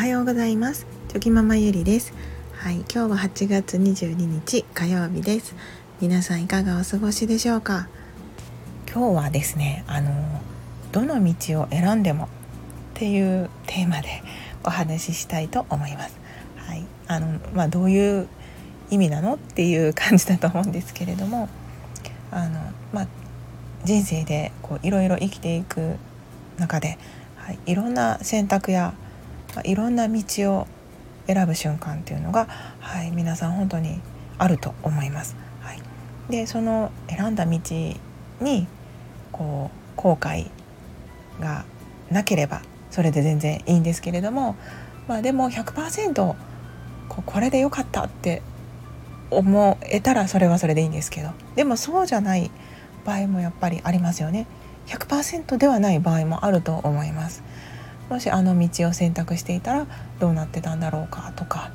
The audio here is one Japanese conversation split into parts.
はようございます。チョキママゆりです。はい今日は8月22日火曜日です。皆さんいかがお過ごしでしょうか？今日はですねあのどの道を選んでもっていうテーマでお話ししたいと思います。はいあのまあどういう意味なのっていう感じだと思うんですけれどもあのまあ人生でこういろいろ生きていく中で、はい、いろんな選択やいろんな道を選ぶ瞬間っていうのが、はい、皆さん本当にあると思います。はい、でその選んだ道にこう後悔がなければそれで全然いいんですけれども、まあ、でも100%ここれでよかったって思えたらそれはそれでいいんですけどでもそうじゃない場合もやっぱりありますよね。100%ではない場合もあると思います。もしあの道を選択していたらどうなってたんだろうかとか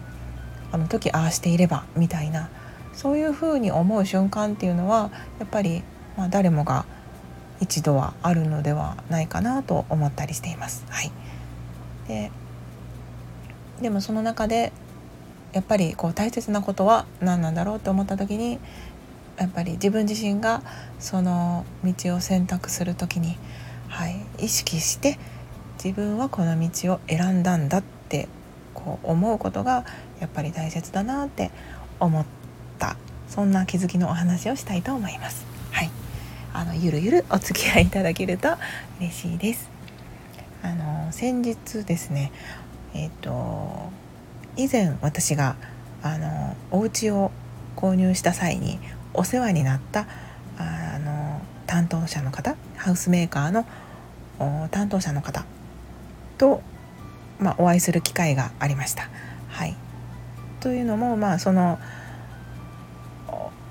あの時ああしていればみたいなそういうふうに思う瞬間っていうのはやっぱり、まあ、誰もが一度はあるのではないかなと思ったりしています。はい、ででもその中でやっぱりこう大切なことは何なんだろうって思った時にやっぱり自分自身がその道を選択する時に、はい、意識して自分はこの道を選んだんだってこう思うことがやっぱり大切だなって思ったそんな気づきのお話をしたいと思います。はい、あのゆるゆるお付き合いいただけると嬉しいです。あの先日ですね、えっ、ー、と以前私があのお家を購入した際にお世話になったあの担当者の方ハウスメーカーの担当者の方と、まあ、お会いする機会がありました。はい、というのも、まあ、その、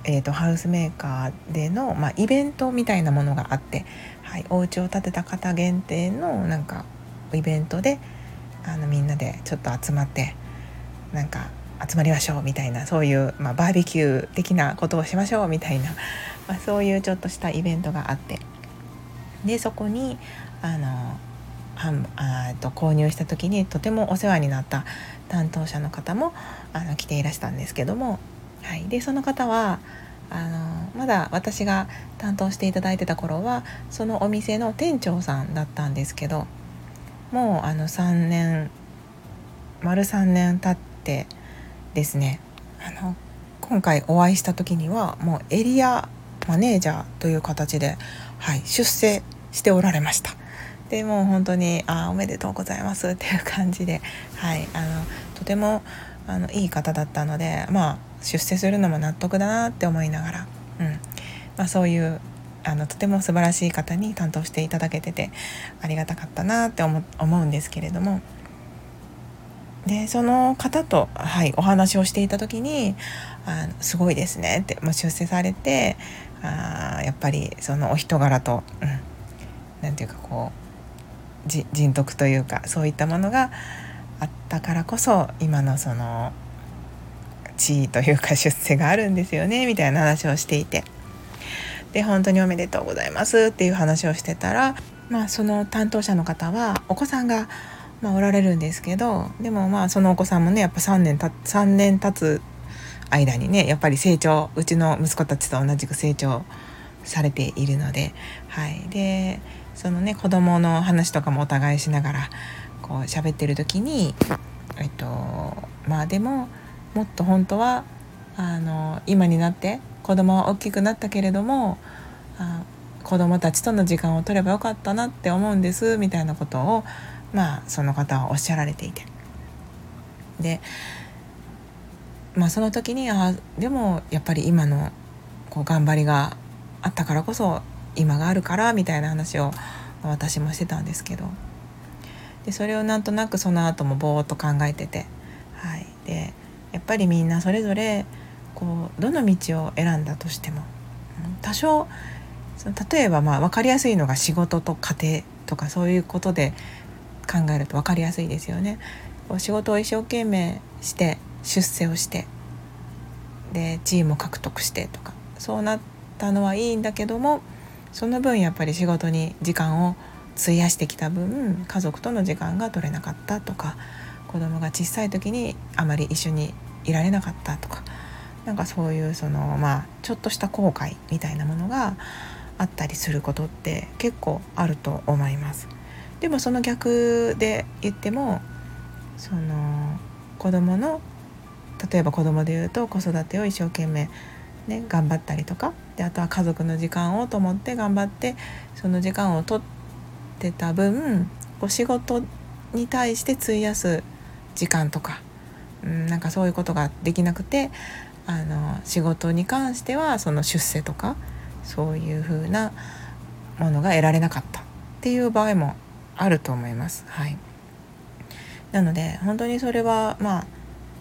えーと、ハウスメーカーでの、まあ、イベントみたいなものがあって、はい、お家を建てた方限定のなんかイベントであのみんなでちょっと集まってなんか集まりましょうみたいなそういう、まあ、バーベキュー的なことをしましょうみたいな、まあ、そういうちょっとしたイベントがあって。でそこにあのあと購入した時にとてもお世話になった担当者の方もあの来ていらしたんですけども、はい、でその方はあのまだ私が担当していただいてた頃はそのお店の店長さんだったんですけどもうあの3年丸3年経ってですねあの今回お会いした時にはもうエリアマネージャーという形で、はい、出世しておられました。でもう本当に「あおめでとうございます」っていう感じで、はい、あのとてもあのいい方だったので、まあ、出世するのも納得だなって思いながら、うん。まあ、そういうあのとても素晴らしい方に担当していただけててありがたかったなって思うんですけれども。でその方と、はい、お話をしていた時に「あのすごいですね」って、まあ、出世されてあやっぱりそのお人柄と、うん、なんていうかこう人徳というかそういったものがあったからこそ今のその地位というか出世があるんですよねみたいな話をしていて。で本当におめでとうございますっていう話をしてたら、まあ、その担当者の方はお子さんが、まあ、おられるんですけどでもまあそのお子さんもねやっぱ3年た3年経つ間にねやっぱり成長うちの息子たちと同じく成長されているので、はい、でそのね子供の話とかもお互いしながらこう喋ってる時にえっとまあでももっと本当はあの今になって子供は大きくなったけれどもあ子供たちとの時間を取ればよかったなって思うんですみたいなことをまあその方はおっしゃられていて。でまあその時にあでもやっぱり今のこう頑張りがあったからこそ今があるからみたいな話を私もしてたんですけど。でそれをなんとなくその後もぼーっと考えてて、はい、でやっぱりみんなそれぞれこうどの道を選んだとしても。多少その例えばまあ分かりやすいのが仕事と家庭とかそういうことで考えると分かりやすいですよね。こう仕事を一生懸命して出世をしてで地位も獲得してとか。そうなったのはいいんだけどもその分やっぱり仕事に時間を費やしてきた分家族との時間が取れなかったとか子供が小さい時にあまり一緒にいられなかったとかなんかそういうそのまあちょっとした後悔みたいなものがあったりすることって結構あると思います。でもその逆で言ってもその子供の例えば子供で言うと子育てを一生懸命ね頑張ったりとかであとは家族の時間をと思って頑張ってその時間をとってた分こう仕事に対して費やす時間とか、うん、なんかそういうことができなくてあの仕事に関してはその出世とかそういう風なものが得られなかったっていう場合もあると思います。はい、なので本当にそれはまあ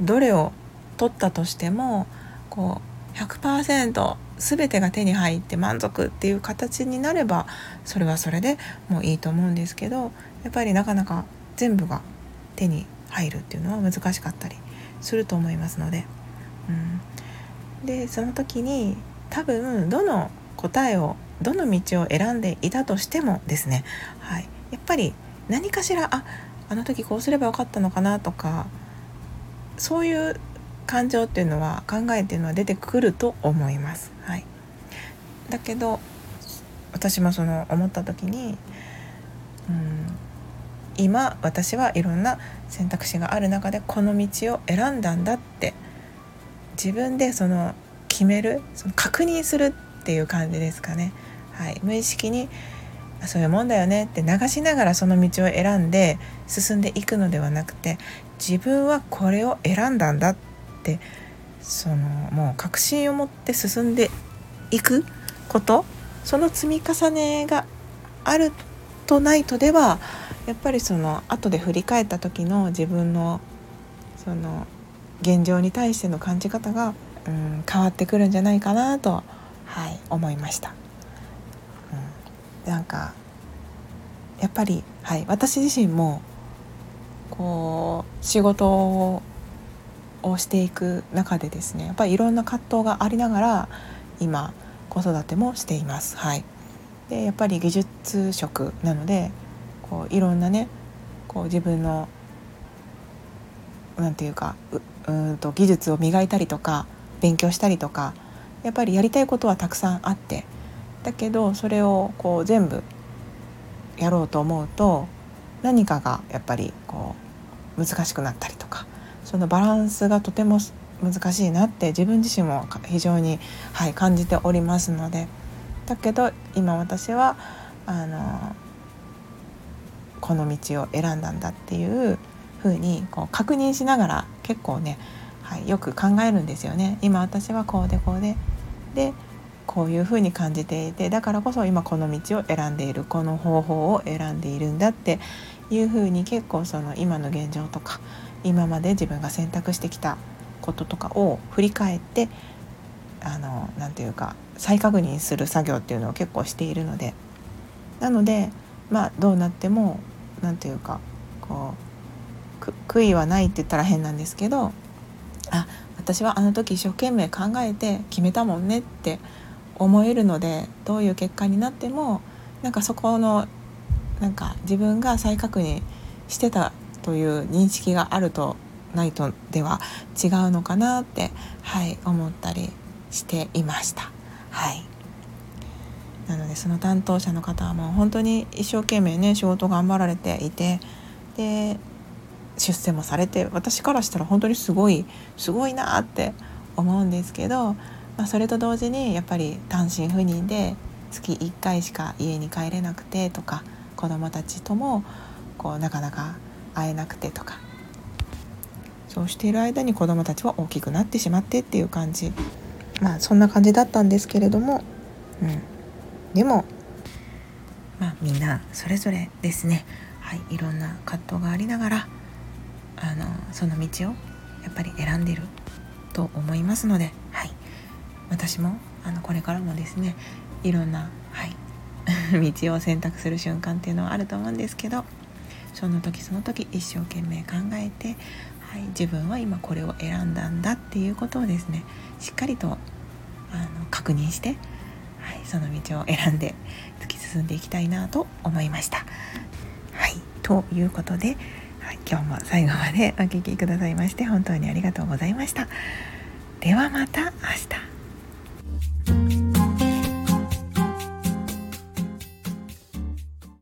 どれを取ったとしてもこう100%全てが手に入って満足っていう形になればそれはそれでもういいと思うんですけどやっぱりなかなか全部が手に入るっていうのは難しかったりすると思いますので、うん、でその時に多分どの答えをどの道を選んでいたとしてもですね、はい、やっぱり何かしらああの時こうすればよかったのかなとかそういう感情っていうのは考えっていうのは出てくると思います。はい、だけど私もその思った時に、うん、今私はいろんな選択肢がある中でこの道を選んだんだって自分でその決めるその確認するっていう感じですかね。はい、無意識にそういうもんだよねって流しながらその道を選んで進んでいくのではなくて自分はこれを選んだんだってそのもう確信を持って進んでいくことその積み重ねがあるとないとではやっぱりその後で振り返った時の自分のその現状に対しての感じ方が、うん、変わってくるんじゃないかなと、はい、思いました。うん、なんかやっぱり、はい、私自身もこう仕事ををしていく中でですねやっぱりいろんな葛藤がありながら今子育てもしています。はい、でやっぱり技術職なのでこういろんなねこう自分のなんていうかうんと技術を磨いたりとか勉強したりとかやっぱりやりたいことはたくさんあってだけどそれをこう全部やろうと思うと何かがやっぱりこう難しくなったりとかそのバランスがとても難しいなって自分自身も非常に、はい、感じておりますのでだけど今私はあのこの道を選んだんだっていうふうにこう確認しながら結構ね、はい、よく考えるんですよね。今私はこうでこうででこういうふうに感じていてだからこそ今この道を選んでいるこの方法を選んでいるんだっていうふうに結構その今の現状とか今まで自分が選択してきたこととかを振り返ってあのなていうか再確認する作業っていうのを結構しているのでなのでまあどうなっても何て言うかこう悔いはないって言ったら変なんですけどあ私はあの時一生懸命考えて決めたもんねって思えるのでどういう結果になってもなんかそこのなんか自分が再確認してたという認識があるとないとでは違うのかなってはい思ったりしていました。はいなのでその担当者の方はもう本当に一生懸命ね仕事頑張られていてで出世もされて私からしたら本当にすごいすごいなって思うんですけど、まあ、それと同時にやっぱり単身赴任で月1回しか家に帰れなくてとか子どもたちともこうなかなか会えなくてとか。そうしている間に子どもたちは大きくなってしまってっていう感じ。まあそんな感じだったんですけれども、うん、でもまあみんなそれぞれですね、はい、いろんな葛藤がありながらあのその道をやっぱり選んでると思いますので、はい、私もあのこれからもですねいろんな、はい、道を選択する瞬間っていうのはあると思うんですけど。その時その時一生懸命考えて、はい、自分は今これを選んだんだっていうことをですねしっかりとあの確認してはい、その道を選んで突き進んでいきたいなと思いました。はい、ということで、はい、今日も最後までお聴きくださいまして本当にありがとうございました。ではまた明日。